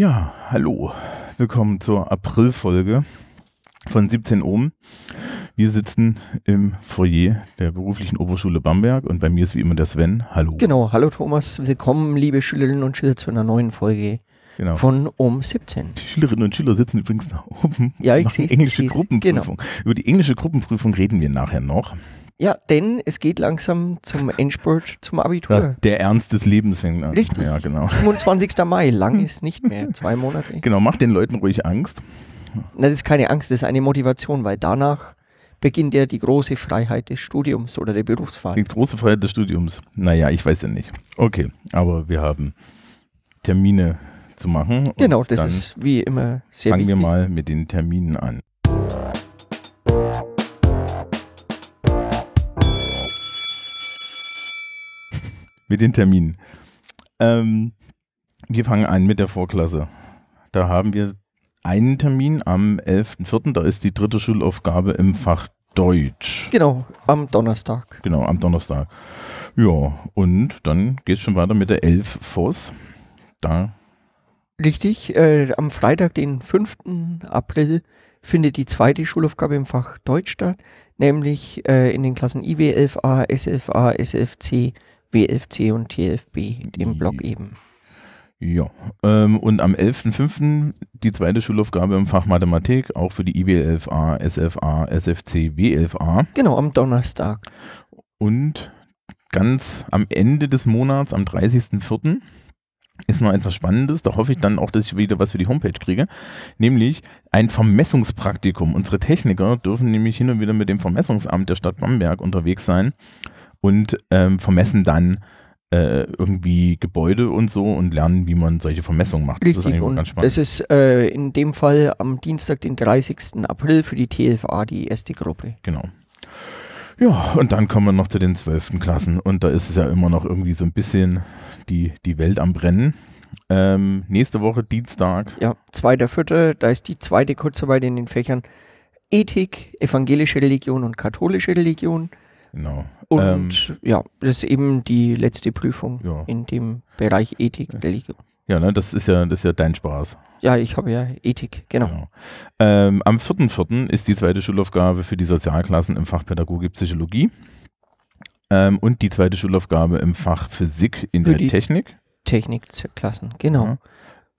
Ja, hallo. Willkommen zur Aprilfolge von 17 Ohm. Wir sitzen im Foyer der beruflichen Oberschule Bamberg und bei mir ist wie immer der Sven. Hallo. Genau, hallo Thomas. Willkommen, liebe Schülerinnen und Schüler, zu einer neuen Folge Genau. von Ohm 17. Die Schülerinnen und Schüler sitzen übrigens da oben. Ja, ich seh's, englische seh's. Genau. Gruppenprüfung. Über die englische Gruppenprüfung reden wir nachher noch. Ja, denn es geht langsam zum Endspurt zum Ja, Abitur. der Ernst des Lebens fängt an. Richtig. Ja, genau. 27. Mai, lang ist nicht mehr, zwei Monate. Genau, macht den Leuten ruhig Angst. Na, das ist keine Angst, das ist eine Motivation, weil danach beginnt ja die große Freiheit des Studiums oder der Berufswahl. Die große Freiheit des Studiums. Naja, ich weiß ja nicht. Okay, aber wir haben Termine zu machen. Genau, das ist wie immer sehr fangen wichtig. wir mal mit den Terminen an. Mit den Terminen. Ähm, wir fangen an mit der Vorklasse. Da haben wir einen Termin am 11.04., da ist die dritte Schulaufgabe im Fach Deutsch. Genau, am Donnerstag. Genau, am Donnerstag. Ja, und dann geht es schon weiter mit der 11 Voss. Da, Richtig, äh, am Freitag, den 5. April, findet die zweite Schulaufgabe im Fach Deutsch statt, nämlich äh, in den Klassen IW 11a, SFA, WFC und TFB, dem Block eben. ja. Ähm, und am 11.05. die zweite Schulaufgabe im Fach Mathematik, auch für die IWL 11a, SFA, SFC, W11a. Genau, am Donnerstag. Und ganz am Ende des Monats, am 30.04., ist noch etwas Spannendes. Da hoffe ich dann auch, dass ich wieder was für die Homepage kriege. Nämlich ein Vermessungspraktikum. Unsere Techniker dürfen nämlich hin und wieder mit dem Vermessungsamt der Stadt Bamberg unterwegs sein und ähm, vermessen dann äh, irgendwie Gebäude und so und lernen, wie man solche Vermessungen macht. das ist Richtig, eigentlich und ganz spannend. das ist äh, in dem Fall am Dienstag, den 30. April für die TFA, die erste Gruppe. Genau. Ja, und dann kommen wir noch zu den zwölften Klassen und da ist es ja immer noch irgendwie so ein bisschen die, die Welt am Brennen. Ähm, nächste Woche Dienstag, Ja, 2.4., da ist die zweite Kurzarbeit in den Fächern Ethik, evangelische Religion und katholische Religion. Genau. Und Ähm, ja, das ist eben die letzte Prüfung ja. in dem Bereich Ethik, Religion. ja, ne, das ist ja, das ist ja dein Spaß. Ja, ich habe ja Ethik, genau. Ähm, am 4.4. ist die zweite Schulaufgabe für die Sozialklassen im Fach Pädagogik Psychologie. Ähm, und die zweite Schulaufgabe im Fach Physik in Für der Technik. Technikklassen, genau. Ja.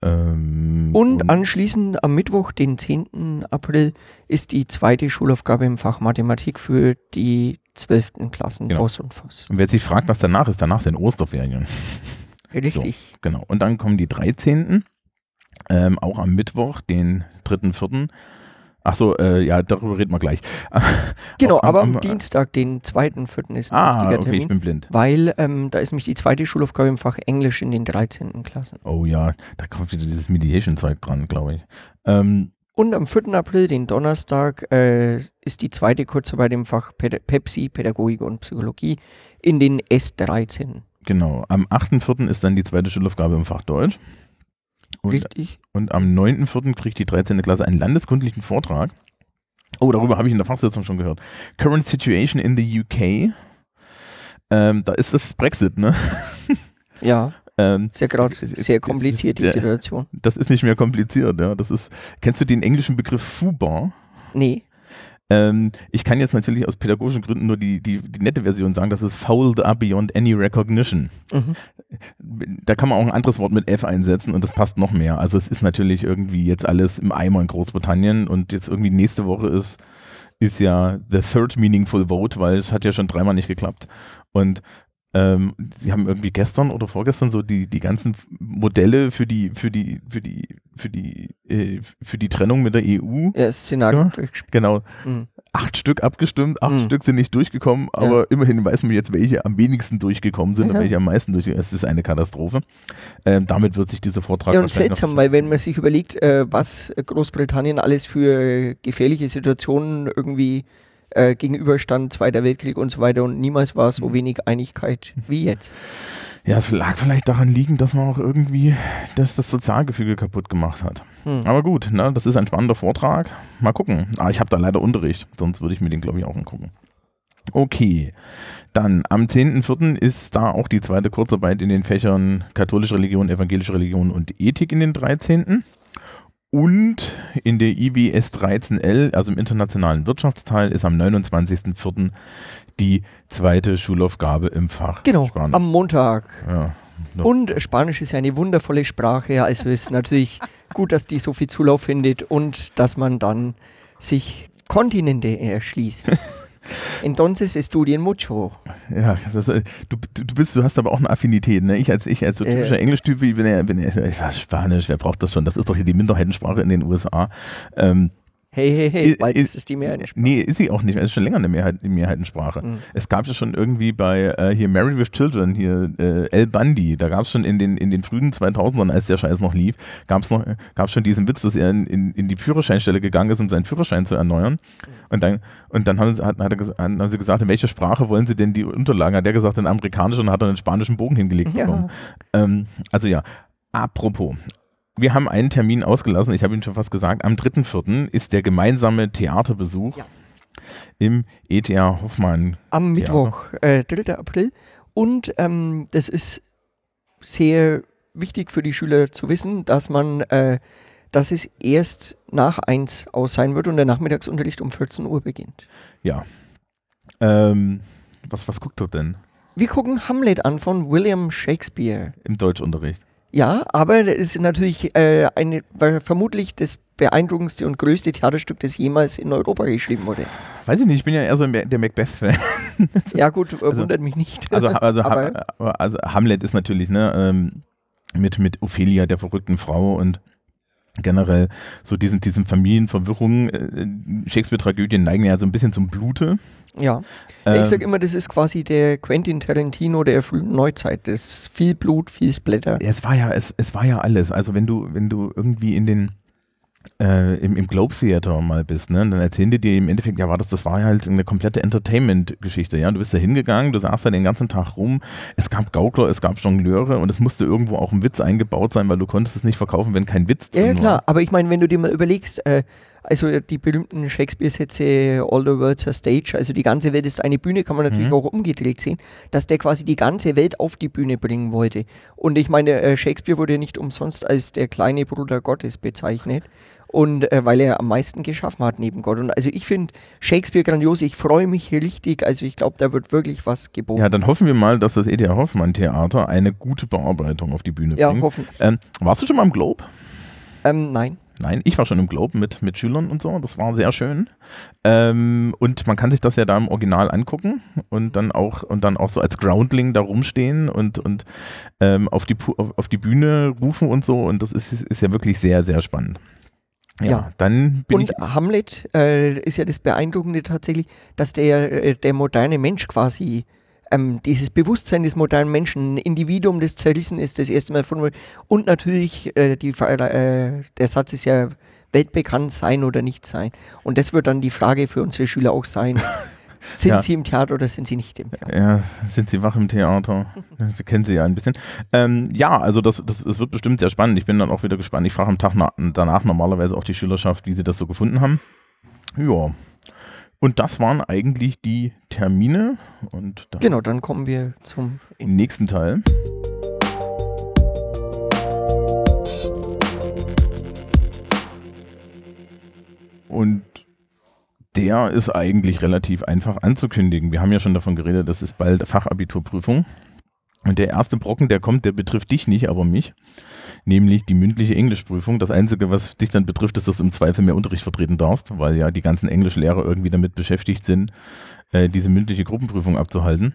Ähm, Und anschließend am Mittwoch, den 10. April, ist die zweite Schulaufgabe im Fach Mathematik für die 12. Klassen, Genau. Boss und Voss. und wer sich fragt, was danach ist, danach sind Osterferien. Richtig. Genau. Und dann kommen die 13. Ähm, auch am Mittwoch, den 3.4. Ach so, äh, ja, darüber reden wir gleich. Genau, am- aber am, am- Dienstag, den 2.4. ist ein Ah, okay, Termin. ich bin blind. Weil ähm, da ist nämlich die zweite Schulaufgabe im Fach Englisch in den 13. Klassen. Oh ja, da kommt wieder dieses Mediation-Zeug dran, glaube ich. Ähm, Und am 4. April, den Donnerstag, äh, ist die zweite Kurzarbeit im Fach Päda Pepsi, Pädagogik und Psychologie in den S13. genau. Am 8.4. ist dann die zweite Schulaufgabe im Fach Deutsch. Und, Richtig? und am 9.4. kriegt die 13. Klasse einen landeskundlichen Vortrag. Oh, darüber habe ich in der Fachsitzung schon gehört. Current Situation in the UK. Ähm, da ist das Brexit, ne? Ja, Ähm, ist ja gerade ist- sehr ist- kompliziert, die Situation. das ist nicht mehr kompliziert, ja. Das ist, kennst du den englischen Begriff FUBAR? Nee, Ähm, ich kann jetzt natürlich aus pädagogischen Gründen nur die, die, die nette Version sagen, das ist fouled up beyond any recognition. mhm. Da kann man auch ein anderes Wort mit F einsetzen und das passt noch mehr. Also es ist natürlich irgendwie jetzt alles im Eimer in Großbritannien und jetzt irgendwie nächste Woche ist, ist ja the third meaningful vote, weil es hat ja schon dreimal nicht geklappt. Und ähm, sie haben irgendwie gestern oder vorgestern so die, die ganzen Modelle für die, für die, für die, für die, äh, für die Trennung mit der EU, ja, Szenario Ja. genau, Mhm. acht Stück abgestimmt, acht Mhm. Stück sind nicht durchgekommen, aber immerhin weiß man jetzt, welche am wenigsten durchgekommen sind und Ja. welche am meisten durchgekommen sind. Es ist eine Katastrophe. Ähm, damit wird sich dieser Vortrag Ja, und seltsam, weil wenn man sich überlegt, äh, was Großbritannien alles für äh, gefährliche Situationen irgendwie äh, gegenüberstand, Zweiter Weltkrieg und so weiter und niemals war Mhm. so wenig Einigkeit wie jetzt. Ja, es lag vielleicht daran liegen, dass man auch irgendwie das, das Sozialgefüge kaputt gemacht hat. Hm. Aber gut, ne, das ist ein spannender Vortrag. Mal gucken. Ah, ich habe da leider Unterricht, sonst würde ich mir den, glaube ich, auch angucken. Okay. Dann am 10.04. ist da auch die zweite Kurzarbeit in den Fächern katholische Religion, evangelische Religion und Ethik in den 13. Und in der IWS 13L, also im internationalen Wirtschaftsteil, ist am 29.04. die zweite Schulaufgabe im Fach Genau, Spanisch. am Montag. ja. Und Spanisch ist ja eine wundervolle Sprache, also ist natürlich gut, dass die so viel Zulauf findet und dass man dann sich Kontinente erschließt. Entonces estudien mucho. Ja, das ist, äh, du, du bist, du hast aber auch eine Affinität, ne? Ich als ich als so Äh. typischer Englischtyp, ich bin ja, bin ja ich war Spanisch, wer braucht das schon? Das ist doch hier die Minderheitensprache in den USA. Ähm, Hey, hey, hey, bald ist es die Mehrheitssprache. nee, ist sie auch nicht. Es ist schon länger eine Mehrheit, Mehrheitensprache. Mhm. Es gab ja schon irgendwie bei äh, hier Married with Children, hier äh, El Bundy, da gab es schon in den, in den frühen 2000ern, als der Scheiß noch lief, gab es noch, gab's schon diesen Witz, dass er in, in, in die Führerscheinstelle gegangen ist, um seinen Führerschein zu erneuern. Und dann, und dann haben, sie- hat, hat er, haben sie gesagt, in welcher Sprache wollen sie denn die Unterlagen? Hat der gesagt, in amerikanisch und hat dann einen spanischen Bogen hingelegt Ja. bekommen. Ähm, also ja, apropos. Wir haben einen Termin ausgelassen, ich habe ihn schon fast gesagt, am 3.4. ist der gemeinsame Theaterbesuch Ja. im ETH Hoffmann. Am Mittwoch, äh, 3. April. Und ähm, das ist sehr wichtig für die Schüler zu wissen, dass man, äh, dass es erst nach 1 aus sein wird und der Nachmittagsunterricht um 14 Uhr beginnt. Ja. Ähm, was, was guckt dort denn Wir gucken Hamlet an von William Shakespeare. im Deutschunterricht? Ja, aber das ist natürlich äh, eine, war vermutlich das beeindruckendste und größte Theaterstück, das jemals in Europa geschrieben wurde. Weiß ich nicht, ich bin ja eher so der Macbeth-Fan. Ja gut, äh, wundert mich nicht. Also, also, Ha- also Hamlet ist natürlich, ne, ähm, mit, mit Ophelia, der verrückten Frau und generell so diesen, diesen Familienverwirrungen. Äh, Shakespeare-Tragödien neigen ja so ein bisschen zum Blute. ja. Ähm, ich sag immer, das ist quasi der Quentin Tarantino der frühen Neuzeit. Das ist viel Blut, viel Splatter. Es war ja, es, es war ja alles. Also wenn du, wenn du irgendwie in den äh, im, im Globe Theater mal bist, ne, dann erzählen die dir im Endeffekt, ja, war das, das war ja halt eine komplette Entertainment-Geschichte, ja. Du bist da hingegangen, du saßt da den ganzen Tag rum, es gab Gaukler, es gab Jongleure und es musste irgendwo auch ein Witz eingebaut sein, weil du konntest es nicht verkaufen, wenn kein Witz Ja, drin ja war. klar, aber ich meine, wenn du dir mal überlegst, äh, also die berühmten Shakespeare-Sätze All the world's a stage, also die ganze Welt ist eine Bühne, kann man natürlich Mhm. auch umgedreht sehen, dass der quasi die ganze Welt auf die Bühne bringen wollte. Und ich meine, äh, Shakespeare wurde nicht umsonst als der kleine Bruder Gottes bezeichnet. Und äh, weil er am meisten geschaffen hat neben Gott. Und also ich finde Shakespeare grandios, ich freue mich richtig. Also ich glaube, da wird wirklich was geboten. Ja, dann hoffen wir mal, dass das E.T.A. Hoffmann Theater eine gute Bearbeitung auf die Bühne Ja, bringt. hoffentlich. Ähm, warst du schon mal im Globe? Ähm, nein. Nein, ich war schon im Globe mit, mit Schülern und so. Das war sehr schön. Ähm, und man kann sich das ja da im Original angucken und dann auch und dann auch so als Groundling da rumstehen und, und ähm, auf, die, auf, auf die Bühne rufen und so. Und das ist, ist ja wirklich sehr, sehr spannend. Ja, Ja. dann bin Und ich. Hamlet äh, ist ja das Beeindruckende tatsächlich, dass der, äh, der moderne Mensch quasi, ähm, dieses Bewusstsein des modernen Menschen, ein Individuum, das zerrissen ist, das erste Mal von Und natürlich, äh, die, äh, der Satz ist ja weltbekannt sein oder nicht sein. Und das wird dann die Frage für unsere Schüler auch sein. Sind Ja. sie im Theater oder sind sie nicht im Theater? Ja, sind Sie wach im Theater? Wir kennen Sie ja ein bisschen. Ähm, ja, also das, das, das wird bestimmt sehr spannend. Ich bin dann auch wieder gespannt. Ich frage am Tag na, danach normalerweise auch die Schülerschaft, wie sie das so gefunden haben. Ja. Und das waren eigentlich die Termine. Und dann Genau, dann kommen wir zum nächsten Teil. Und der ist eigentlich relativ einfach anzukündigen. Wir haben ja schon davon geredet, das ist bald Fachabiturprüfung. Und der erste Brocken, der kommt, der betrifft dich nicht, aber mich. Nämlich die mündliche Englischprüfung. Das Einzige, was dich dann betrifft, ist, dass du im Zweifel mehr Unterricht vertreten darfst, weil ja die ganzen Englischlehrer irgendwie damit beschäftigt sind, äh, diese mündliche Gruppenprüfung abzuhalten.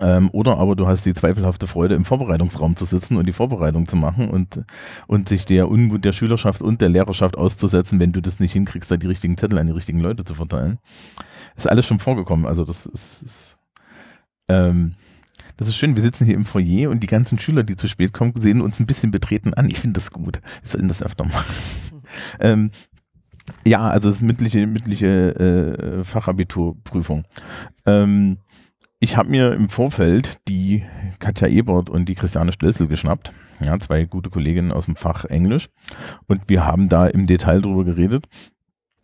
Ähm, oder aber du hast die zweifelhafte Freude, im Vorbereitungsraum zu sitzen und die Vorbereitung zu machen und, und sich der Unmut der Schülerschaft und der Lehrerschaft auszusetzen, wenn du das nicht hinkriegst, da die richtigen Zettel an die richtigen Leute zu verteilen. ist alles schon vorgekommen. Also das ist, ist ähm, das ist schön. Wir sitzen hier im Foyer und die ganzen Schüler, die zu spät kommen, sehen uns ein bisschen betreten an. Ich finde das gut. Wir sollten das öfter machen. ähm, ja, also es ist mündliche, mündliche äh, Fachabiturprüfung. Ähm, ich habe mir im Vorfeld die Katja Ebert und die Christiane Stelzel geschnappt. Ja, zwei gute Kolleginnen aus dem Fach Englisch. Und wir haben da im Detail drüber geredet.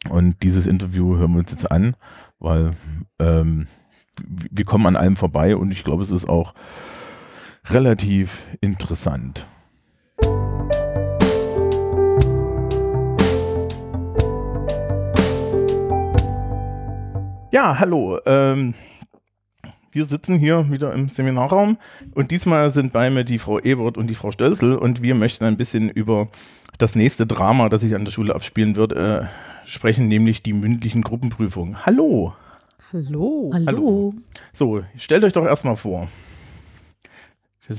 Und dieses Interview hören wir uns jetzt an, weil ähm, wir kommen an allem vorbei und ich glaube, es ist auch relativ interessant. Ja, hallo. Ähm, wir sitzen hier wieder im Seminarraum und diesmal sind bei mir die Frau Ebert und die Frau Stölzel und wir möchten ein bisschen über das nächste Drama, das sich an der Schule abspielen wird, äh, sprechen, nämlich die mündlichen Gruppenprüfungen. Hallo. Hallo. Hallo. So, stellt euch doch erstmal vor.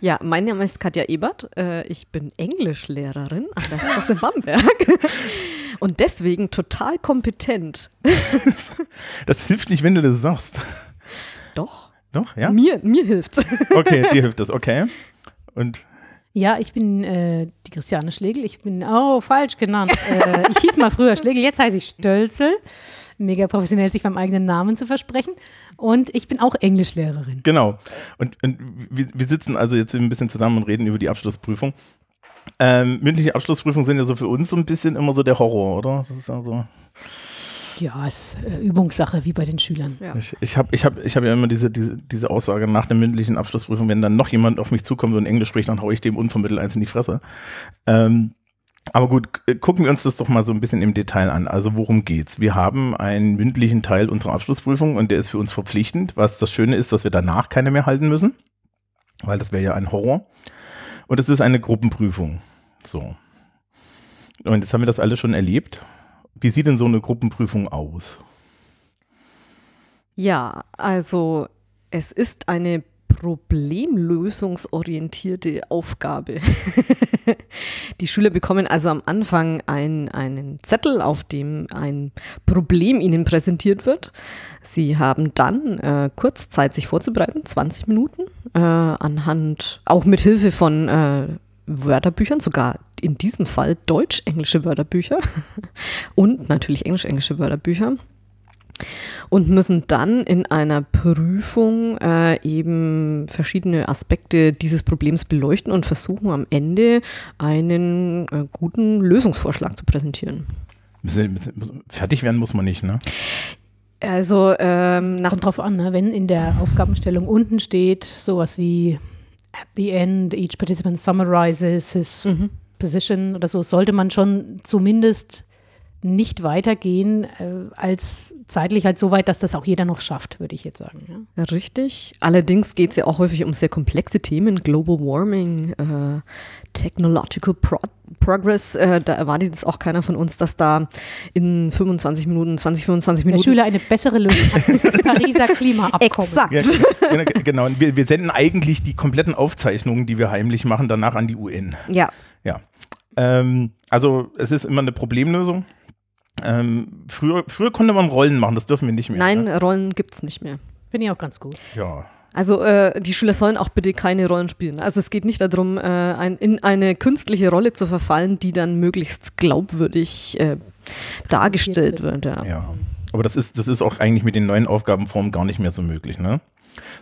ja, mein Name ist Katja Ebert. Äh, ich bin Englischlehrerin an der Klasse Bamberg und deswegen total kompetent. das hilft nicht, wenn du das sagst. Doch. Doch, ja? Mir, mir hilft's. Okay, dir hilft das, okay. Und ja, ich bin äh, die Christiane Schlegel. Ich bin, oh, falsch genannt. äh, ich hieß mal früher Schlegel, jetzt heiße ich Stölzel. Mega professionell, sich beim eigenen Namen zu versprechen. Und ich bin auch Englischlehrerin. Genau. Und, und wir, wir, sitzen also jetzt ein bisschen zusammen und reden über die Abschlussprüfung. Ähm, mündliche Abschlussprüfungen sind ja so für uns so ein bisschen immer so der Horror, oder? Das ist also ja, ist äh, Übungssache wie bei den Schülern. Ja. Ich, ich habe ich hab, ich hab ja immer diese, diese, diese Aussage nach der mündlichen Abschlussprüfung, wenn dann noch jemand auf mich zukommt und Englisch spricht, dann haue ich dem unvermittelt eins in die Fresse. Ähm, aber gut, gucken wir uns das doch mal so ein bisschen im Detail an. Also worum geht's? Wir haben einen mündlichen Teil unserer Abschlussprüfung und der ist für uns verpflichtend, was das Schöne ist, dass wir danach keine mehr halten müssen, weil das wäre ja ein Horror. Und es ist eine Gruppenprüfung. So. Und jetzt haben wir das alle schon erlebt. Wie sieht denn so eine Gruppenprüfung aus? Ja, also es ist eine problemlösungsorientierte Aufgabe. die Schüler bekommen also am Anfang ein, einen Zettel, auf dem ein Problem ihnen präsentiert wird. Sie haben dann äh, kurz Zeit, sich vorzubereiten, 20 Minuten, äh, anhand, auch mit Hilfe von äh, Wörterbüchern, sogar in diesem Fall deutsch-englische Wörterbücher und natürlich englisch-englische Wörterbücher und müssen dann in einer Prüfung äh, eben verschiedene Aspekte dieses Problems beleuchten und versuchen am Ende einen äh, guten Lösungsvorschlag zu präsentieren. Fertig werden muss man nicht, ne? Also ähm, nach drauf an, ne? wenn in der Aufgabenstellung unten steht sowas wie at the end each participant summarizes his mhm. position oder so, sollte man schon zumindest nicht weitergehen äh, als zeitlich halt so weit, dass das auch jeder noch schafft, würde ich jetzt sagen. Ja. Richtig. Allerdings geht es ja auch häufig um sehr komplexe Themen, Global Warming, äh, Technological Pro Progress. Äh, da erwartet jetzt auch keiner von uns, dass da in 25 Minuten, 20, 25 Minuten der Schüler eine bessere Lösung hat als das Pariser Klimaabkommen. Exakt. Ja, genau. Wir, wir senden eigentlich die kompletten Aufzeichnungen, die wir heimlich machen, danach an die UN. Ja. Ja. Ähm, also es ist immer eine Problemlösung. Ähm, früher, früher konnte man Rollen machen, das dürfen wir nicht mehr. Nein, ne? Rollen gibt es nicht mehr. Finde ich auch ganz gut. Ja. Also äh, die Schüler sollen auch bitte keine Rollen spielen. Also es geht nicht darum, äh, ein, in eine künstliche Rolle zu verfallen, die dann möglichst glaubwürdig äh, dargestellt wird. Ja. ja. Aber das ist, das ist auch eigentlich mit den neuen Aufgabenformen gar nicht mehr so möglich. Ne?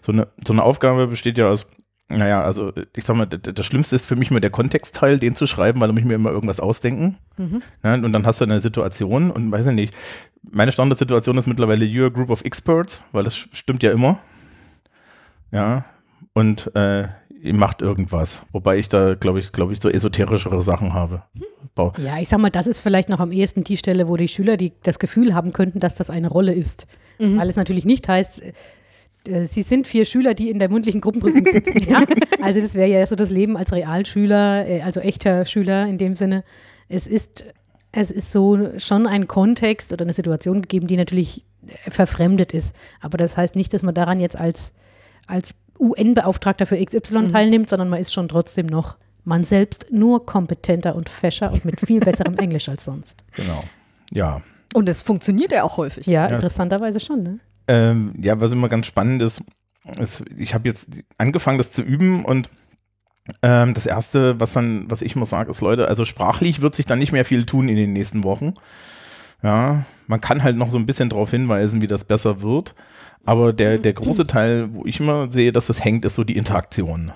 So, eine, so eine Aufgabe besteht ja aus naja, also ich sag mal, das Schlimmste ist für mich immer der Kontextteil, den zu schreiben, weil da muss ich mir immer irgendwas ausdenken. Mhm. Ja, und dann hast du eine Situation und weiß ich nicht, meine Standardsituation ist mittlerweile You're a Group of Experts, weil das stimmt ja immer. Ja, und äh, ihr macht irgendwas. Wobei ich da, glaube ich, glaube ich, so esoterischere Sachen habe. Bau. Ja, ich sag mal, das ist vielleicht noch am ehesten die Stelle, wo die Schüler die, das Gefühl haben könnten, dass das eine Rolle ist. Mhm. Weil es natürlich nicht heißt, Sie sind vier Schüler, die in der mündlichen Gruppenprüfung sitzen. ja? Also das wäre ja so das Leben als Realschüler, äh, also echter Schüler in dem Sinne. Es ist, es ist so schon ein Kontext oder eine Situation gegeben, die natürlich äh, verfremdet ist. Aber das heißt nicht, dass man daran jetzt als, als UN-Beauftragter für XY mhm. teilnimmt, sondern man ist schon trotzdem noch man selbst nur kompetenter und fescher und mit viel besserem Englisch als sonst. Genau. Ja. Und es funktioniert ja auch häufig. Ja, ja. interessanterweise schon, ne? Ähm, ja, was immer ganz spannend ist, ist ich habe jetzt angefangen, das zu üben und ähm, das erste, was dann, was ich immer sage, ist, Leute, also sprachlich wird sich dann nicht mehr viel tun in den nächsten Wochen. Ja, man kann halt noch so ein bisschen darauf hinweisen, wie das besser wird. Aber der, der große Teil, wo ich immer sehe, dass das hängt, ist so die Interaktion.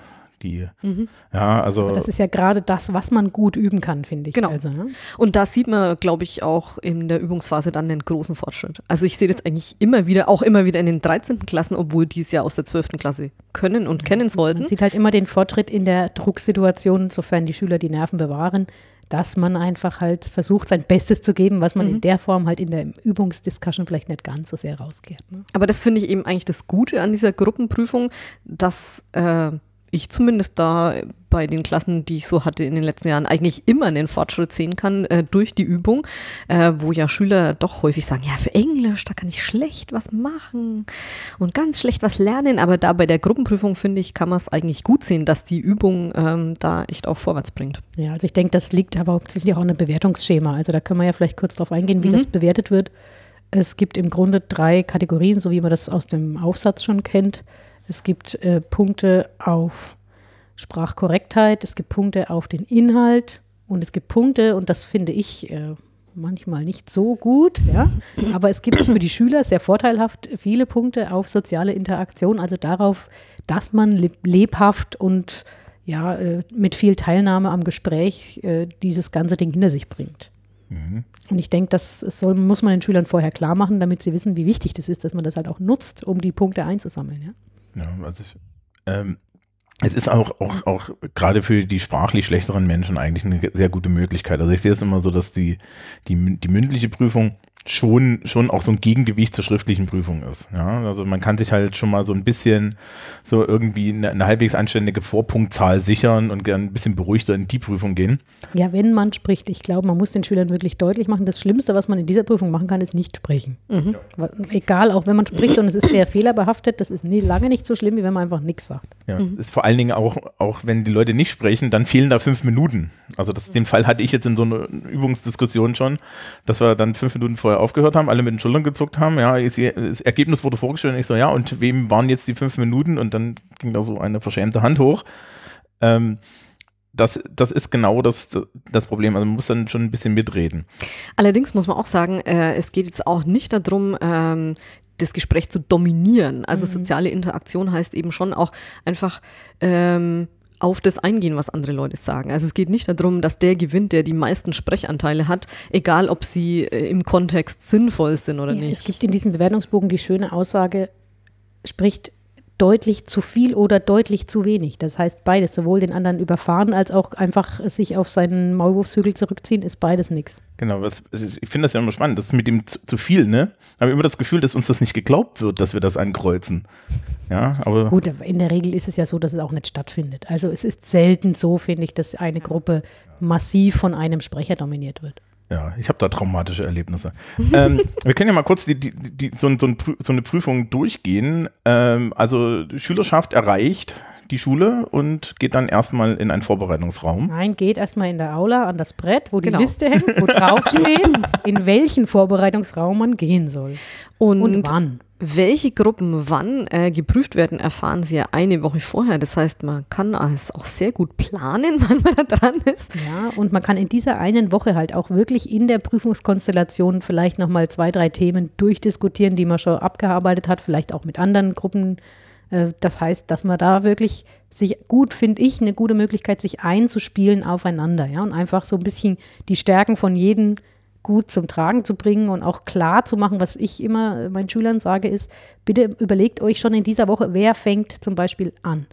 Hierarchie. Ja, also Aber das ist ja gerade das, was man gut üben kann, finde ich. Genau. Also, ne? Und da sieht man, glaube ich, auch in der Übungsphase dann den großen Fortschritt. Also ich sehe das eigentlich immer wieder, auch immer wieder in den 13. Klassen, obwohl die es ja aus der 12. Klasse können und kennen sollten. Man sieht halt immer den Fortschritt in der Drucksituation, sofern die Schüler die Nerven bewahren, dass man einfach halt versucht, sein Bestes zu geben, was man in der Form halt in der Übungsdiscussion vielleicht nicht ganz so sehr rauskehrt. Ne? Aber das finde ich eben eigentlich das Gute an dieser Gruppenprüfung, dass äh, ich zumindest da bei den Klassen, die ich so hatte in den letzten Jahren, eigentlich immer einen Fortschritt sehen kann äh, durch die Übung, äh, wo ja Schüler doch häufig sagen, ja, für Englisch, da kann ich schlecht was machen und ganz schlecht was lernen. Aber da bei der Gruppenprüfung, finde ich, kann man es eigentlich gut sehen, dass die Übung ähm, da echt auch vorwärts bringt. Ja, also ich denke, das liegt aber hauptsächlich auch an einem Bewertungsschema. Also da können wir ja vielleicht kurz drauf eingehen, wie Mhm. das bewertet wird. Es gibt im Grunde drei Kategorien, so wie man das aus dem Aufsatz schon kennt. Es gibt äh, Punkte auf Sprachkorrektheit, es gibt Punkte auf den Inhalt und es gibt Punkte, und das finde ich äh, manchmal nicht so gut, ja, aber es gibt für die Schüler sehr vorteilhaft viele Punkte auf soziale Interaktion, also darauf, dass man leb lebhaft und ja, äh, mit viel Teilnahme am Gespräch äh, dieses ganze Ding hinter sich bringt. Und ich denke, das soll, muss man den Schülern vorher klar machen, damit sie wissen, wie wichtig das ist, dass man das halt auch nutzt, um die Punkte einzusammeln. Ja? Ja, also ähm, es ist auch, auch, auch gerade für die sprachlich schlechteren Menschen eigentlich eine sehr gute Möglichkeit. Also ich sehe es immer so, dass die, die, die mündliche Prüfung schon, schon auch so ein Gegengewicht zur schriftlichen Prüfung ist. Ja, also man kann sich halt schon mal so ein bisschen so irgendwie eine, eine halbwegs anständige Vorpunktzahl sichern und gern ein bisschen beruhigter in die Prüfung gehen. ja, wenn man spricht, ich glaube, man muss den Schülern wirklich deutlich machen, das Schlimmste, was man in dieser Prüfung machen kann, ist nicht sprechen. Wa- Egal, auch wenn man spricht und es ist eher fehlerbehaftet, das ist nie, lange nicht so schlimm, wie wenn man einfach nichts sagt. Ja, es ist vor allen Dingen auch, auch wenn die Leute nicht sprechen, dann fehlen da fünf Minuten. Also das, den Fall hatte ich jetzt in so einer Übungsdiskussion schon, dass wir dann fünf Minuten vorher aufgehört haben, alle mit den Schultern gezuckt haben. Ja, das Ergebnis wurde vorgestellt und ich so, ja, und wem waren jetzt die fünf Minuten? Und dann ging da so eine verschämte Hand hoch. Ähm, das, das ist genau das, das Problem. Also man muss dann schon ein bisschen mitreden. Allerdings muss man auch sagen, äh, es geht jetzt auch nicht darum, ähm, das Gespräch zu dominieren. Also soziale Interaktion heißt eben schon auch einfach ähm, auf das eingehen, was andere Leute sagen. Also es geht nicht darum, dass der gewinnt, der die meisten Sprechanteile hat, egal ob sie äh, im Kontext sinnvoll sind oder Ja, nicht. es gibt in diesem Bewertungsbogen die schöne Aussage, spricht deutlich zu viel oder deutlich zu wenig. Das heißt beides, sowohl den anderen überfahren als auch einfach sich auf seinen Maulwurfshügel zurückziehen, ist beides nichts. Genau, was, ich finde das ja immer spannend. Das mit dem zu, zu viel, ne? Habe immer das Gefühl, dass uns das nicht geglaubt wird, dass wir das ankreuzen. Ja, aber Gut, in der Regel ist es ja so, dass es auch nicht stattfindet. Also es ist selten so, finde ich, dass eine Gruppe massiv von einem Sprecher dominiert wird. Ja, ich habe da traumatische Erlebnisse. ähm, wir können ja mal kurz die, die, die, so, ein- so, ein so eine Prüfung durchgehen. Ähm, also Schülerschaft erreicht die Schule und geht dann erstmal in einen Vorbereitungsraum. Nein, geht erstmal in der Aula an das Brett, wo die Genau. Liste hängt, wo drauf steht, in welchen Vorbereitungsraum man gehen soll. und Und wann. welche Gruppen wann äh, geprüft werden, erfahren Sie ja eine Woche vorher. Das heißt, man kann alles auch sehr gut planen, wann man da dran ist. Ja, und man kann in dieser einen Woche halt auch wirklich in der Prüfungskonstellation vielleicht nochmal zwei, drei Themen durchdiskutieren, die man schon abgearbeitet hat, vielleicht auch mit anderen Gruppen. Äh, Das heißt, dass man da wirklich sich gut, finde ich, eine gute Möglichkeit, sich einzuspielen aufeinander, ja, und einfach so ein bisschen die Stärken von jedem gut zum Tragen zu bringen und auch klar zu machen, was ich immer meinen Schülern sage, ist, bitte überlegt euch schon in dieser Woche, wer fängt zum Beispiel an.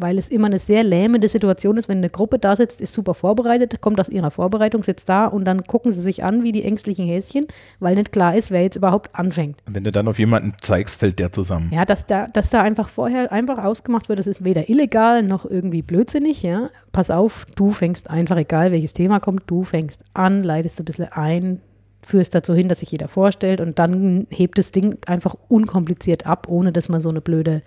Weil es immer eine sehr lähmende Situation ist, wenn eine Gruppe da sitzt, ist super vorbereitet, kommt aus ihrer Vorbereitung, sitzt da und dann gucken sie sich an wie die ängstlichen Häschen, weil nicht klar ist, wer jetzt überhaupt anfängt. Und wenn du dann auf jemanden zeigst, fällt der zusammen. Ja, dass da, dass da einfach vorher einfach ausgemacht wird, das ist weder illegal noch irgendwie blödsinnig, ja. Pass auf, du fängst einfach, egal welches Thema kommt, du fängst an, leitest ein bisschen ein, führst dazu hin, dass sich jeder vorstellt und dann hebt das Ding einfach unkompliziert ab, ohne dass man so eine blöde,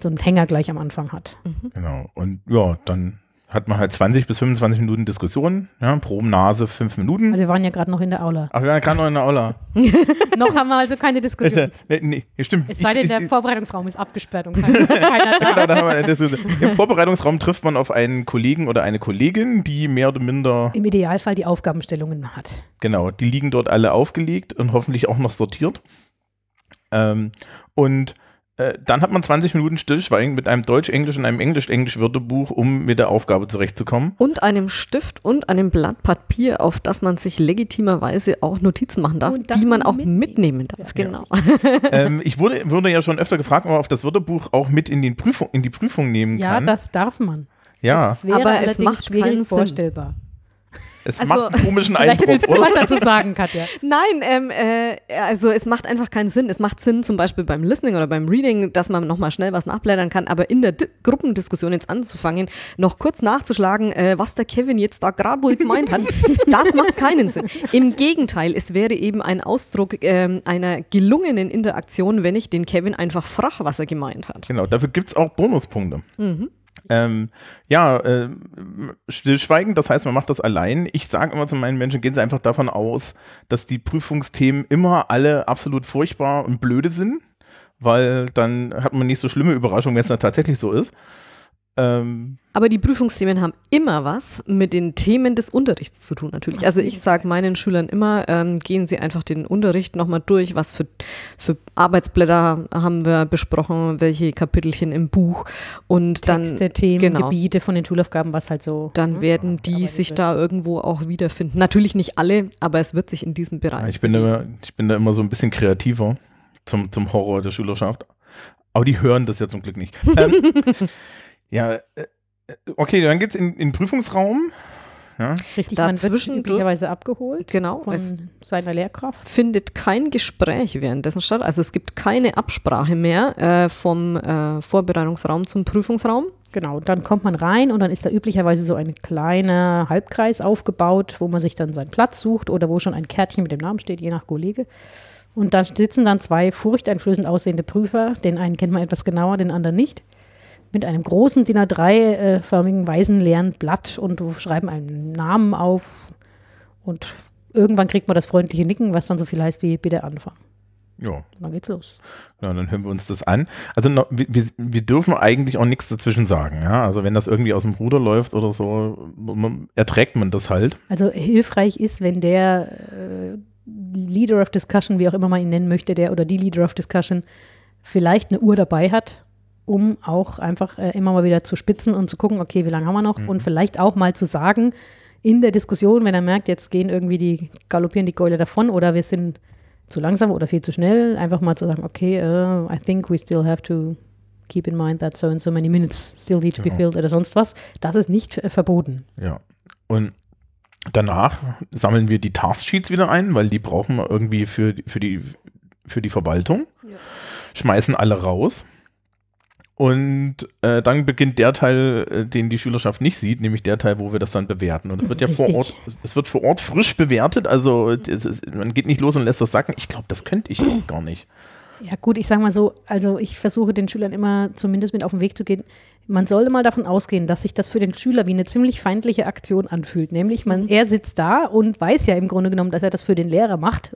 so einen Hänger gleich am Anfang hat. Genau. Und ja, dann hat man halt 20 bis 25 Minuten Diskussion, ja, pro Nase fünf Minuten. Also wir waren ja gerade noch in der Aula. Ach, wir waren gerade noch in der Aula. noch haben wir also keine Diskussion. nee, nee, stimmt. Es sei denn, der ich- Vorbereitungsraum ist abgesperrt und keiner, keiner Genau, da. da haben wir eine Diskussion. Im Vorbereitungsraum trifft man auf einen Kollegen oder eine Kollegin, die mehr oder minder, Im Idealfall die Aufgabenstellungen hat. genau, die liegen dort alle aufgelegt und hoffentlich auch noch sortiert. Ähm, und äh, dann hat man 20 Minuten Stillschweigen mit einem Deutsch-Englisch und einem Englisch-Englisch-Wörterbuch, um mit der Aufgabe zurechtzukommen. Und einem Stift und einem Blatt Papier, auf das man sich legitimerweise auch Notizen machen darf, die man auch mitnehmen mitnehmen darf. Genau. ähm, ich wurde, wurde ja schon öfter gefragt, ob man auf das Wörterbuch auch mit in, den Prüfung, in die Prüfung nehmen Ja, kann. das darf man. ja, Das wäre Aber es macht keinen Sinn. vorstellbar. Es also- macht einen komischen Eindruck, willst du oder? was dazu sagen, Katja. Nein, ähm, äh, also es macht einfach keinen Sinn. Es macht Sinn zum Beispiel beim Listening oder beim Reading, dass man nochmal schnell was nachblättern kann, aber in der Di Gruppendiskussion jetzt anzufangen, noch kurz nachzuschlagen, äh, was der Kevin jetzt da gerade wohl gemeint hat, das macht keinen Sinn. Im Gegenteil, es wäre eben ein Ausdruck ähm, einer gelungenen Interaktion, wenn ich den Kevin einfach frage, was er gemeint hat. Genau, dafür gibt es auch Bonuspunkte. Ähm, ja, äh, stillschweigen, das heißt, man macht das allein. Ich sage immer zu meinen Menschen, gehen Sie einfach davon aus, dass die Prüfungsthemen immer alle absolut furchtbar und blöde sind, weil dann hat man nicht so schlimme Überraschungen, wenn es dann tatsächlich so ist. Ähm, Aber die Prüfungsthemen haben immer was mit den Themen des Unterrichts zu tun, natürlich. Also ich sage meinen Schülern immer, ähm, gehen sie einfach den Unterricht nochmal durch, was für, für Arbeitsblätter haben wir besprochen, welche Kapitelchen im Buch und dann, Texte, Themen, genau. Gebiete von den Schulaufgaben, was halt so. dann ne, werden die sich wird. da irgendwo auch wiederfinden. Natürlich nicht alle, aber es wird sich in diesem Bereich. ich, bin da, immer- ich bin da immer so ein bisschen kreativer zum, zum Horror der Schülerschaft. Aber die hören das ja zum Glück nicht. Ähm, ja, äh, okay, dann geht's in in den Prüfungsraum. Ja. Richtig, man wird Dazwischen üblicherweise abgeholt Genau, von es seiner Lehrkraft. findet kein Gespräch währenddessen statt. Also es gibt keine Absprache mehr äh, vom äh, Vorbereitungsraum zum Prüfungsraum. Genau, dann kommt man rein und dann ist da üblicherweise so ein kleiner Halbkreis aufgebaut, wo man sich dann seinen Platz sucht oder wo schon ein Kärtchen mit dem Namen steht, je nach Kollege. Und da sitzen dann zwei furchteinflößend aussehende Prüfer. Den einen kennt man etwas genauer, den anderen nicht. Mit einem großen DIN A3-förmigen weißen leeren Blatt und schreiben einen Namen auf. Und irgendwann kriegt man das freundliche Nicken, was dann so viel heißt wie bitte anfangen. Ja, dann geht's los. Ja, dann hören wir uns das an. Also wir, wir- dürfen eigentlich auch nichts dazwischen sagen. Ja? Also wenn das irgendwie aus dem Ruder läuft oder so, erträgt man das halt. Also hilfreich ist, wenn der äh, Leader of Discussion, wie auch immer man ihn nennen möchte, der oder die Leader of Discussion vielleicht eine Uhr dabei hat, um auch einfach äh, immer mal wieder zu spitzen und zu gucken, okay, wie lange haben wir noch und vielleicht auch mal zu sagen in der Diskussion, wenn er merkt, jetzt gehen irgendwie die galoppieren die Gäule davon oder wir sind zu langsam oder viel zu schnell, einfach mal zu sagen, okay, uh, I think we still have to keep in mind that so and so many minutes still need to be Genau. filled oder sonst was. Das ist nicht äh, verboten. Ja. Und danach sammeln wir die Tasksheets wieder ein, weil die brauchen wir irgendwie für, die- für, die, für die Verwaltung. Schmeißen alle raus. Und äh, dann beginnt der Teil, äh, den die Schülerschaft nicht sieht, nämlich der Teil, wo wir das dann bewerten. Und es wird ja vor Richtig. Ort, es wird vor Ort frisch bewertet. Also ist, man geht nicht los und lässt das sacken. Ich glaube, das könnte ich gar nicht. Ja gut, ich sage mal so, also ich versuche den Schülern immer zumindest mit auf den Weg zu gehen. Man sollte mal davon ausgehen, dass sich das für den Schüler wie eine ziemlich feindliche Aktion anfühlt. Nämlich, man, er sitzt da und weiß ja im Grunde genommen, dass er das für den Lehrer macht.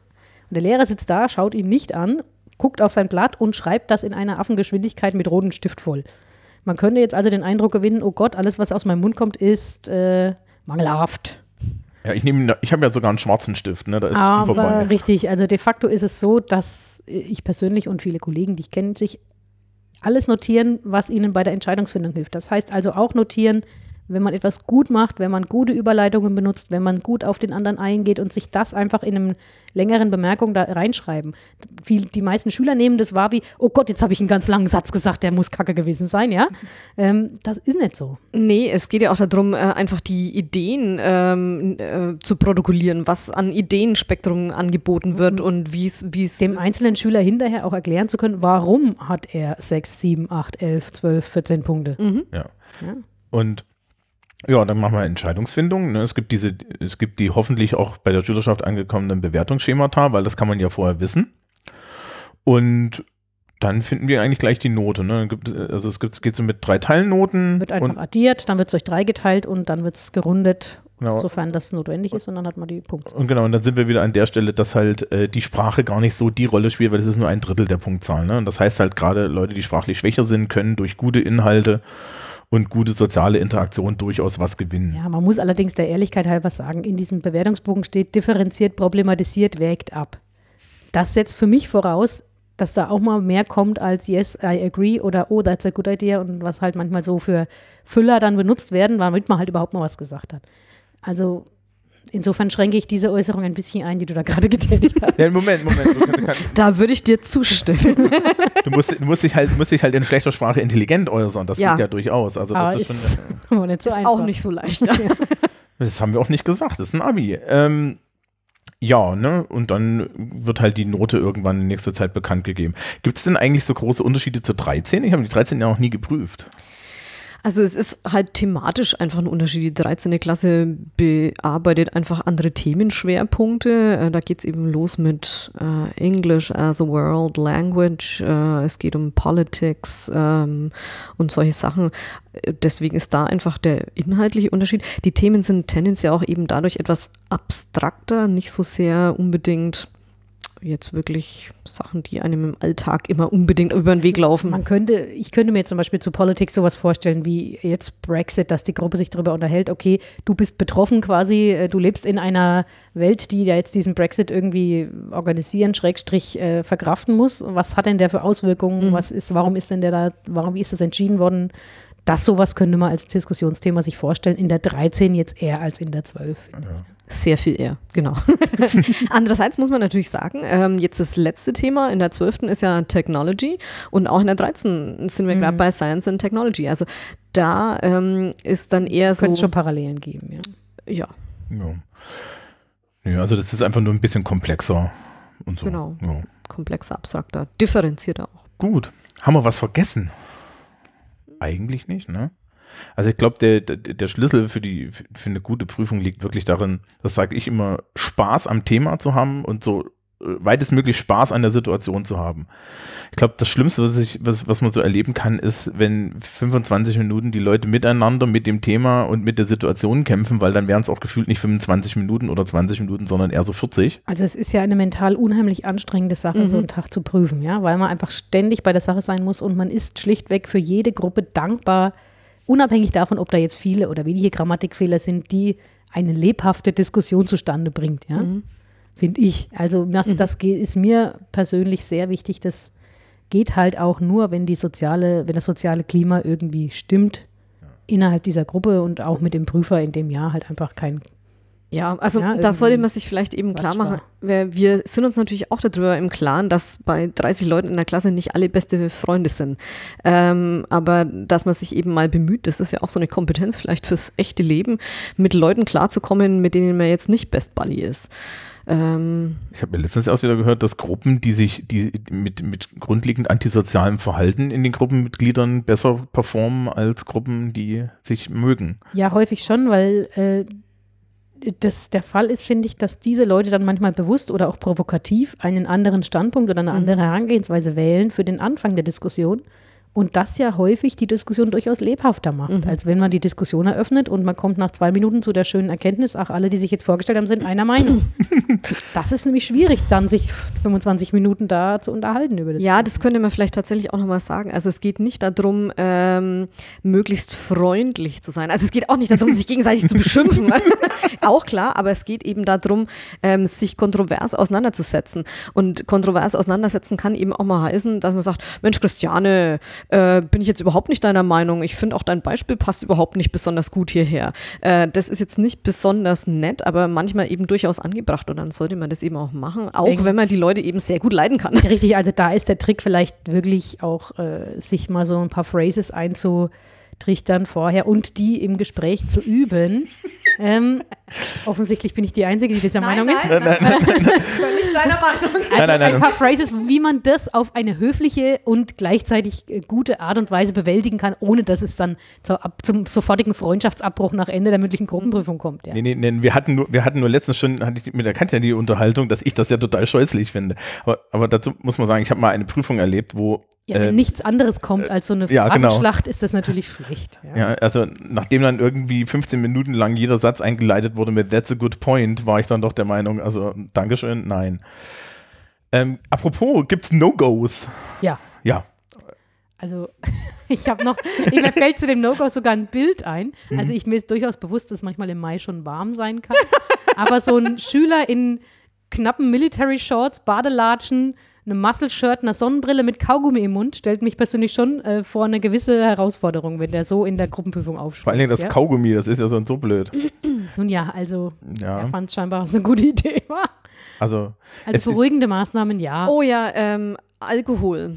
Und der Lehrer sitzt da, schaut ihn nicht an, guckt auf sein Blatt und schreibt das in einer Affengeschwindigkeit mit rotem Stift voll. Man könnte jetzt also den Eindruck gewinnen, oh Gott, alles, was aus meinem Mund kommt, ist äh, mangelhaft. Ja, ich nehme, ich habe ja sogar einen schwarzen Stift, ne? Da ist Aber vorbei. richtig, also de facto ist es so, dass ich persönlich und viele Kollegen, die ich kenne, sich alles notieren, was ihnen bei der Entscheidungsfindung hilft. Das heißt also auch notieren, wenn man etwas gut macht, wenn man gute Überleitungen benutzt, wenn man gut auf den anderen eingeht und sich das einfach in einem längeren Bemerkung da reinschreiben. Die meisten Schüler nehmen das wahr wie, oh Gott, jetzt habe ich einen ganz langen Satz gesagt, der muss kacke gewesen sein, ja. Ähm, das ist nicht so. Nee, es geht ja auch darum, äh, einfach die Ideen ähm, äh, zu protokollieren, was an Ideenspektrum angeboten wird und wie es wie es Dem einzelnen Schüler hinterher auch erklären zu können, warum hat er 6, 7, 8, 11, 12, 14 Punkte. Ja. Ja. Und ja, dann machen wir Entscheidungsfindung. Ne? Es gibt diese, es gibt die hoffentlich auch bei der Schülerschaft angekommenen Bewertungsschemata, weil das kann man ja vorher wissen. Und dann finden wir eigentlich gleich die Note. Ne? Es- also es gibt, es geht so mit drei Teilnoten. Wird einfach addiert, dann wird es durch drei geteilt und dann wird es gerundet, Genau. sofern das notwendig ist und dann hat man die Punkte. und genau, und dann sind wir wieder an der Stelle, dass halt äh, die Sprache gar nicht so die Rolle spielt, weil das ist nur ein Drittel der Punktzahl. Ne? Und das heißt halt gerade Leute, die sprachlich schwächer sind, können durch gute Inhalte und gute soziale Interaktion durchaus was gewinnen. Ja, man muss allerdings der Ehrlichkeit halber sagen, in diesem Bewertungsbogen steht differenziert, problematisiert, wägt ab. Das setzt für mich voraus, dass da auch mal mehr kommt als Yes, I agree oder Oh, that's a good idea und was halt manchmal so für Füller dann benutzt werden, damit man halt überhaupt mal was gesagt hat. Also insofern schränke ich diese Äußerung ein bisschen ein, die du da gerade getätigt hast. Ja, Moment, Moment. Du, Da würde ich dir zustimmen. du, musst, du musst, dich halt, musst dich halt in schlechter Sprache intelligent äußern. Das Ja. geht ja durchaus. Also das Aber ist ist schon, aber nicht so ist einfach. auch nicht so leicht. Ja. Das haben wir auch nicht gesagt. Das ist ein Abi. Ähm, ja, ne? Und dann wird halt die Note irgendwann in nächster Zeit bekannt gegeben. Gibt es denn eigentlich so große Unterschiede zur 13? Ich habe die 13 ja noch nie geprüft. Also es ist halt thematisch einfach ein Unterschied. Die 13. Klasse bearbeitet einfach andere Themenschwerpunkte. Äh, Da geht es eben los mit äh, English as a World Language. Äh, es geht um Politics ähm, und solche Sachen. Deswegen ist da einfach der inhaltliche Unterschied. Die Themen sind tendenziell auch eben dadurch etwas abstrakter, nicht so sehr unbedingt jetzt wirklich Sachen, die einem im Alltag immer unbedingt über den Weg laufen. Man könnte, ich könnte mir zum Beispiel zu Politik sowas vorstellen wie jetzt Brexit, dass die Gruppe sich darüber unterhält, okay, du bist betroffen quasi, äh, du lebst in einer Welt, die ja jetzt diesen Brexit irgendwie organisieren, Schrägstrich äh, verkraften muss. Was hat denn der für Auswirkungen? Was ist, warum ist denn der da, warum, wie ist das entschieden worden? Das sowas könnte man als Diskussionsthema sich vorstellen, in der 13 jetzt eher als in der 12. Sehr viel eher, genau. Andererseits muss man natürlich sagen, ähm, jetzt das letzte Thema in der 12. ist ja Technology und auch in der 13. sind wir gerade bei Science and Technology. Also da ähm, ist dann eher so, Könnte schon Parallelen geben, ja. ja, Ja. ja. Also das ist einfach nur ein bisschen komplexer und so. Genau. Ja. komplexer, abstrakter, differenzierter auch. Gut. Haben wir was vergessen? Eigentlich nicht, ne? Also ich glaube, der, der, der Schlüssel für, die, für eine gute Prüfung liegt wirklich darin, das sage ich immer, Spaß am Thema zu haben und so äh, weitestmöglich Spaß an der Situation zu haben. Ich glaube, das Schlimmste, was, ich, was, was man so erleben kann, ist, wenn 25 Minuten die Leute miteinander mit dem Thema und mit der Situation kämpfen, weil dann wären es auch gefühlt nicht 25 Minuten oder 20 Minuten, sondern eher so 40. Also es ist ja eine mental unheimlich anstrengende Sache, so einen Tag zu prüfen, ja, weil man einfach ständig bei der Sache sein muss und man ist schlichtweg für jede Gruppe dankbar, unabhängig davon, ob da jetzt viele oder wenige Grammatikfehler sind, die eine lebhafte Diskussion zustande bringt, ja. Finde ich. Also das, das ge- ist mir persönlich sehr wichtig. Das geht halt auch nur, wenn die soziale, wenn das soziale Klima irgendwie stimmt innerhalb dieser Gruppe und auch mit dem Prüfer in dem Jahr halt einfach kein Ja, also Ja, da sollte irgendwie man sich vielleicht eben klar machen. Wir, wir sind uns natürlich auch darüber im Klaren, dass bei 30 Leuten in der Klasse nicht alle beste Freunde sind. Ähm, aber dass man sich eben mal bemüht, das ist ja auch so eine Kompetenz vielleicht fürs echte Leben, mit Leuten klarzukommen, mit denen man jetzt nicht Best Buddy ist. Ähm, Ich habe mir letztens erst wieder gehört, dass Gruppen, die sich die mit, mit grundlegend antisozialem Verhalten in den Gruppenmitgliedern besser performen als Gruppen, die sich mögen. Ja, häufig schon, weil äh, das der Fall ist, finde ich, dass diese Leute dann manchmal bewusst oder auch provokativ einen anderen Standpunkt oder eine andere Herangehensweise wählen für den Anfang der Diskussion. Und das ja häufig die Diskussion durchaus lebhafter macht, als wenn man die Diskussion eröffnet und man kommt nach zwei Minuten zu der schönen Erkenntnis, ach, alle, die sich jetzt vorgestellt haben, sind einer Meinung. das ist nämlich schwierig, dann sich 25 Minuten da zu unterhalten über das. Ja, das könnte man vielleicht tatsächlich auch nochmal sagen. Also es geht nicht darum, ähm, möglichst freundlich zu sein. Also es geht auch nicht darum, sich gegenseitig zu beschimpfen. auch klar, aber es geht eben darum, ähm, sich kontrovers auseinanderzusetzen. Und kontrovers auseinandersetzen kann eben auch mal heißen, dass man sagt, Mensch, Christiane, äh, bin ich jetzt überhaupt nicht deiner Meinung. Ich finde auch dein Beispiel passt überhaupt nicht besonders gut hierher. Äh, das ist jetzt nicht besonders nett, aber manchmal eben durchaus angebracht. Und dann sollte man das eben auch machen, auch wenn man die Leute eben sehr gut leiden kann. Richtig, also da ist der Trick vielleicht wirklich auch, äh, sich mal so ein paar Phrases einzutrichtern vorher und die im Gespräch zu üben. Ähm, offensichtlich bin ich die Einzige, die dieser Meinung ist. Völlig deiner Meinung. Also Nein, nein, nein. ein paar Phrases, wie man das auf eine höfliche und gleichzeitig äh, gute Art und Weise bewältigen kann, ohne dass es dann zur, ab, zum sofortigen Freundschaftsabbruch nach Ende der mündlichen Gruppenprüfung kommt. Ja. Nee, nee, nee, wir hatten nur, wir hatten nur letztens schon, hatte ich mit der Katja die Unterhaltung, dass ich das ja total scheußlich finde. Aber, aber dazu muss man sagen, ich habe mal eine Prüfung erlebt, wo Ja, wenn äh, nichts anderes kommt als so eine ja, genau. Phrasenschlacht, ist das natürlich schlecht. Ja. Ja, also nachdem dann irgendwie 15 Minuten lang jeder Satz eingeleitet wurde mit That's a good point, war ich dann doch der Meinung, also Dankeschön, nein. Ähm, apropos, gibt's No-Gos? ja. Ja. Also ich habe noch, mir fällt zu dem No-Go sogar ein Bild ein. Mhm. Also ich mir ist durchaus bewusst, dass es manchmal im Mai schon warm sein kann. Aber so ein Schüler in knappen Military Shorts, Badelatschen, einem Muscle-Shirt, einer Sonnenbrille mit Kaugummi im Mund stellt mich persönlich schon äh, vor eine gewisse Herausforderung, wenn der so in der Gruppenprüfung aufschreibt. Vor allen Dingen das ja? Kaugummi, das ist ja so, so blöd. Nun ja, also Ja, er fand es scheinbar eine gute Idee war. also es Also ist- beruhigende Maßnahmen, ja. Oh ja, ähm, Alkohol.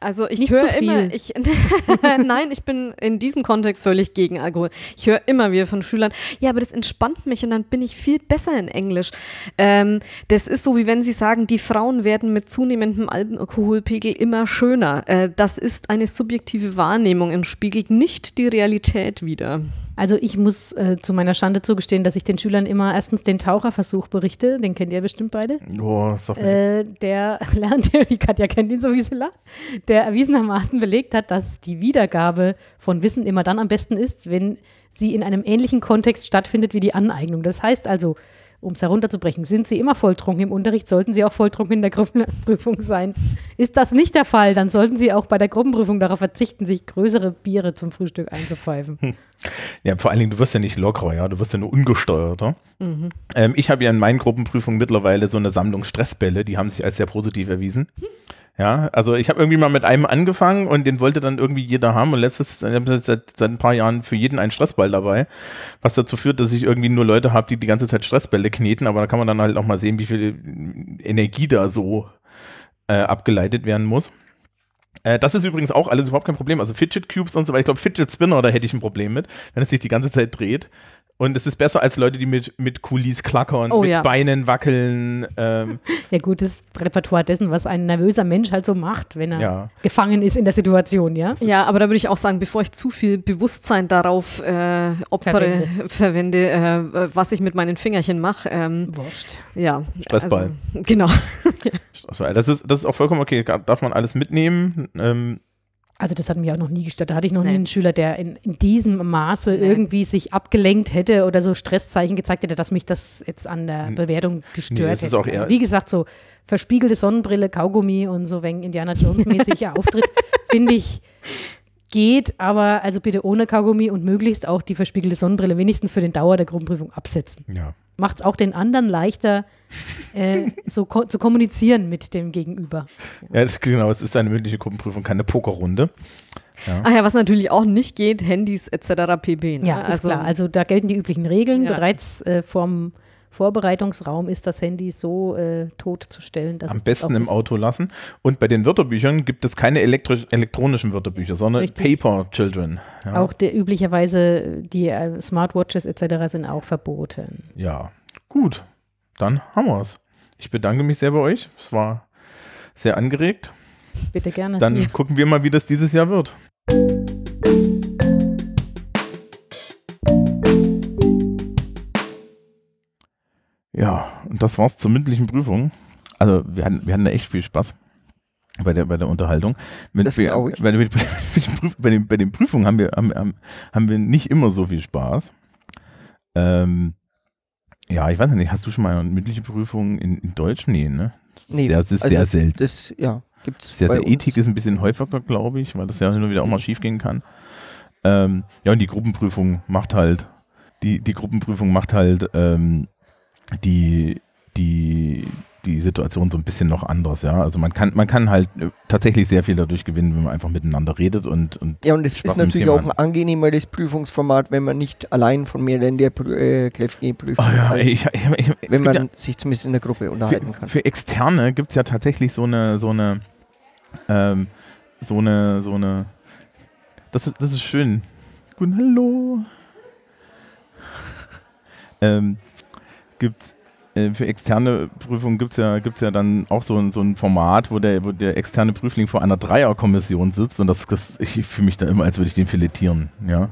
Also ich höre immer, ich, nein, ich bin in diesem Kontext völlig gegen Alkohol. Ich höre immer wieder von Schülern, ja, aber das entspannt mich und dann bin ich viel besser in Englisch. Ähm, das ist so, wie wenn sie sagen, die Frauen werden mit zunehmendem Alkoholpegel immer schöner. Äh, das ist eine subjektive Wahrnehmung und spiegelt nicht die Realität wider. Also ich muss äh, zu meiner Schande zugestehen, dass ich den Schülern immer erstens den Taucherversuch berichte, den kennt ihr bestimmt beide. Oh, sag mir Äh, der lernt, die Katja kennt ihn so wie lacht, der erwiesenermaßen belegt hat, dass die Wiedergabe von Wissen immer dann am besten ist, wenn sie in einem ähnlichen Kontext stattfindet wie die Aneignung. Das heißt also, um es herunterzubrechen, sind sie immer volltrunken im Unterricht, sollten sie auch volltrunken in der Gruppenprüfung sein. Ist das nicht der Fall, dann sollten sie auch bei der Gruppenprüfung darauf verzichten, sich größere Biere zum Frühstück einzupfeifen. Ja, vor allen Dingen, du wirst ja nicht lockerer, ja, du wirst ja nur ungesteuerter. Ähm, ich habe ja in meinen Gruppenprüfungen mittlerweile so eine Sammlung Stressbälle, die haben sich als sehr positiv erwiesen. Ja, also ich habe irgendwie mal mit einem angefangen und den wollte dann irgendwie jeder haben und letztes, ich habe seit, seit ein paar Jahren für jeden einen Stressball dabei, was dazu führt, dass ich irgendwie nur Leute habe, die die ganze Zeit Stressbälle kneten, aber da kann man dann halt auch mal sehen, wie viel Energie da so äh, abgeleitet werden muss. Äh, das ist übrigens auch alles überhaupt kein Problem. Also Fidget Cubes und so weiter. Ich glaube, Fidget Spinner, da hätte ich ein Problem mit, wenn es sich die ganze Zeit dreht. Und es ist besser als Leute, die mit, mit Kulis klackern, Oh mit ja. Beinen wackeln. Ähm, Ja, gut, das Repertoire dessen, was ein nervöser Mensch halt so macht, wenn er ja. gefangen ist in der Situation, ja. Ja, aber da würde ich auch sagen, bevor ich zu viel Bewusstsein darauf äh, opfere, verwende, äh, was ich mit meinen Fingerchen mache, ähm, Wurscht. ja. Stressball. Also, genau. Das ist, das ist auch vollkommen okay. Darf man alles mitnehmen. Ähm, Also das hat mich auch noch nie gestört. Da hatte ich noch nie Nee. einen Schüler, der in, in diesem Maße Nee. irgendwie sich abgelenkt hätte oder so Stresszeichen gezeigt hätte, dass mich das jetzt an der N- Bewertung gestört es ist hätte. auch eher- also wie gesagt, so verspiegelte Sonnenbrille, Kaugummi und so, wenn Indiana Jones mäßig auftritt, finde ich, geht, aber also bitte ohne Kaugummi und möglichst auch die verspiegelte Sonnenbrille wenigstens für den Dauer der Gruppenprüfung absetzen. ja. Macht es auch den anderen leichter, äh, so ko zu kommunizieren mit dem Gegenüber. ja, das, genau. Es ist eine mündliche Gruppenprüfung, keine Pokerrunde. Ach ja, was natürlich auch nicht geht, Handys etc. pp. Ne? Ja, ist klar. Also da gelten die üblichen Regeln. Ja. Bereits äh, vom Vorbereitungsraum ist das Handy so äh, totzustellen, dass Am es besten im. Auto lassen. Und bei den Wörterbüchern gibt es keine elektronischen Wörterbücher, sondern Richtig. Paper Children. Ja. Auch der, üblicherweise die äh, Smartwatches etc. sind auch verboten. Ja, gut. Dann haben wir es. Ich bedanke mich sehr bei euch. Es war sehr angeregt. Bitte gerne. Dann gucken wir mal, wie das dieses Jahr wird. Ja, und das war's zur mündlichen Prüfung. Also wir hatten, wir hatten da echt viel Spaß bei der, bei der Unterhaltung. Mit, Das wir, ich. bei, den- bei, bei, den, bei den Prüfungen haben wir, haben, haben, wir nicht immer so viel Spaß. Ähm, ja, ich weiß nicht, hast du schon mal eine mündliche Prüfung in, in Deutsch? Nee, ne? Nee, das ist also sehr selten. Das, ja, gibt's Sehr, sehr. Ethik ist ein bisschen häufiger, glaube ich, weil das ja und wieder auch mal schief gehen kann. Ähm, ja, und die Gruppenprüfung macht halt, die, die Gruppenprüfung macht halt ähm, die, die, die Situation so ein bisschen noch anders, ja. Also man kann, man kann halt äh, tatsächlich sehr viel dadurch gewinnen, wenn man einfach miteinander redet und, und Ja, und es ist natürlich auch ein angenehmeres Prüfungsformat, wenn man nicht allein von mehreren der äh, Kräfte prüft. Oh ja, als ey, ich, ich, ich, wenn man ja, sich zumindest in der Gruppe unterhalten für, kann. für Externe gibt es ja tatsächlich so eine, so eine, ähm, so eine, so eine, das ist, das ist schön. Guten Hallo. ähm, gibt äh, für externe Prüfungen gibt es ja, gibt's ja dann auch so, ein- so ein Format, wo der, wo der externe Prüfling vor einer Dreierkommission sitzt und das, das ich fühle mich da immer, als würde ich den filetieren, ja.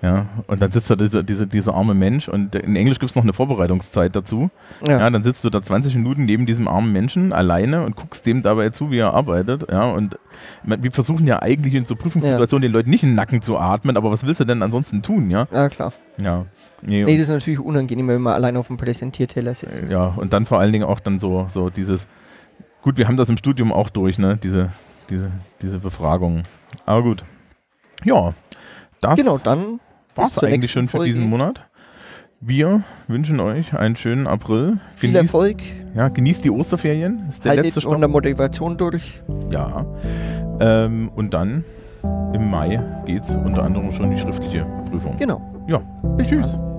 Ja, und dann sitzt da dieser, dieser, dieser arme Mensch und in Englisch gibt es noch eine Vorbereitungszeit dazu. Ja. Ja, dann sitzt du da 20 Minuten neben diesem armen Menschen alleine und guckst dem dabei zu, wie er arbeitet. Ja, und wir versuchen ja eigentlich in so Prüfungssituationen den Leuten nicht in den Nacken zu atmen, aber was willst du denn ansonsten tun, ja? ja klar. Ja. Nee, Nee, das ist natürlich unangenehm, wenn man allein auf dem Präsentierteller sitzt. ja, und dann vor allen Dingen auch dann so, so dieses, gut, wir haben das im Studium auch durch, ne, diese, diese, diese Befragung. Aber gut. Ja, das Genau, dann war bis es zur eigentlich schon für Folge. diesen Monat. Wir wünschen euch einen schönen April. Viel Genießt, Erfolg, ja, genießt die Osterferien. Ist der haltet letzte Stopp. unter Motivation durch. Ja. Ähm, und dann im Mai geht es unter anderem schon in die schriftliche Prüfung. Genau. Ja. Bis Tschüss. dann.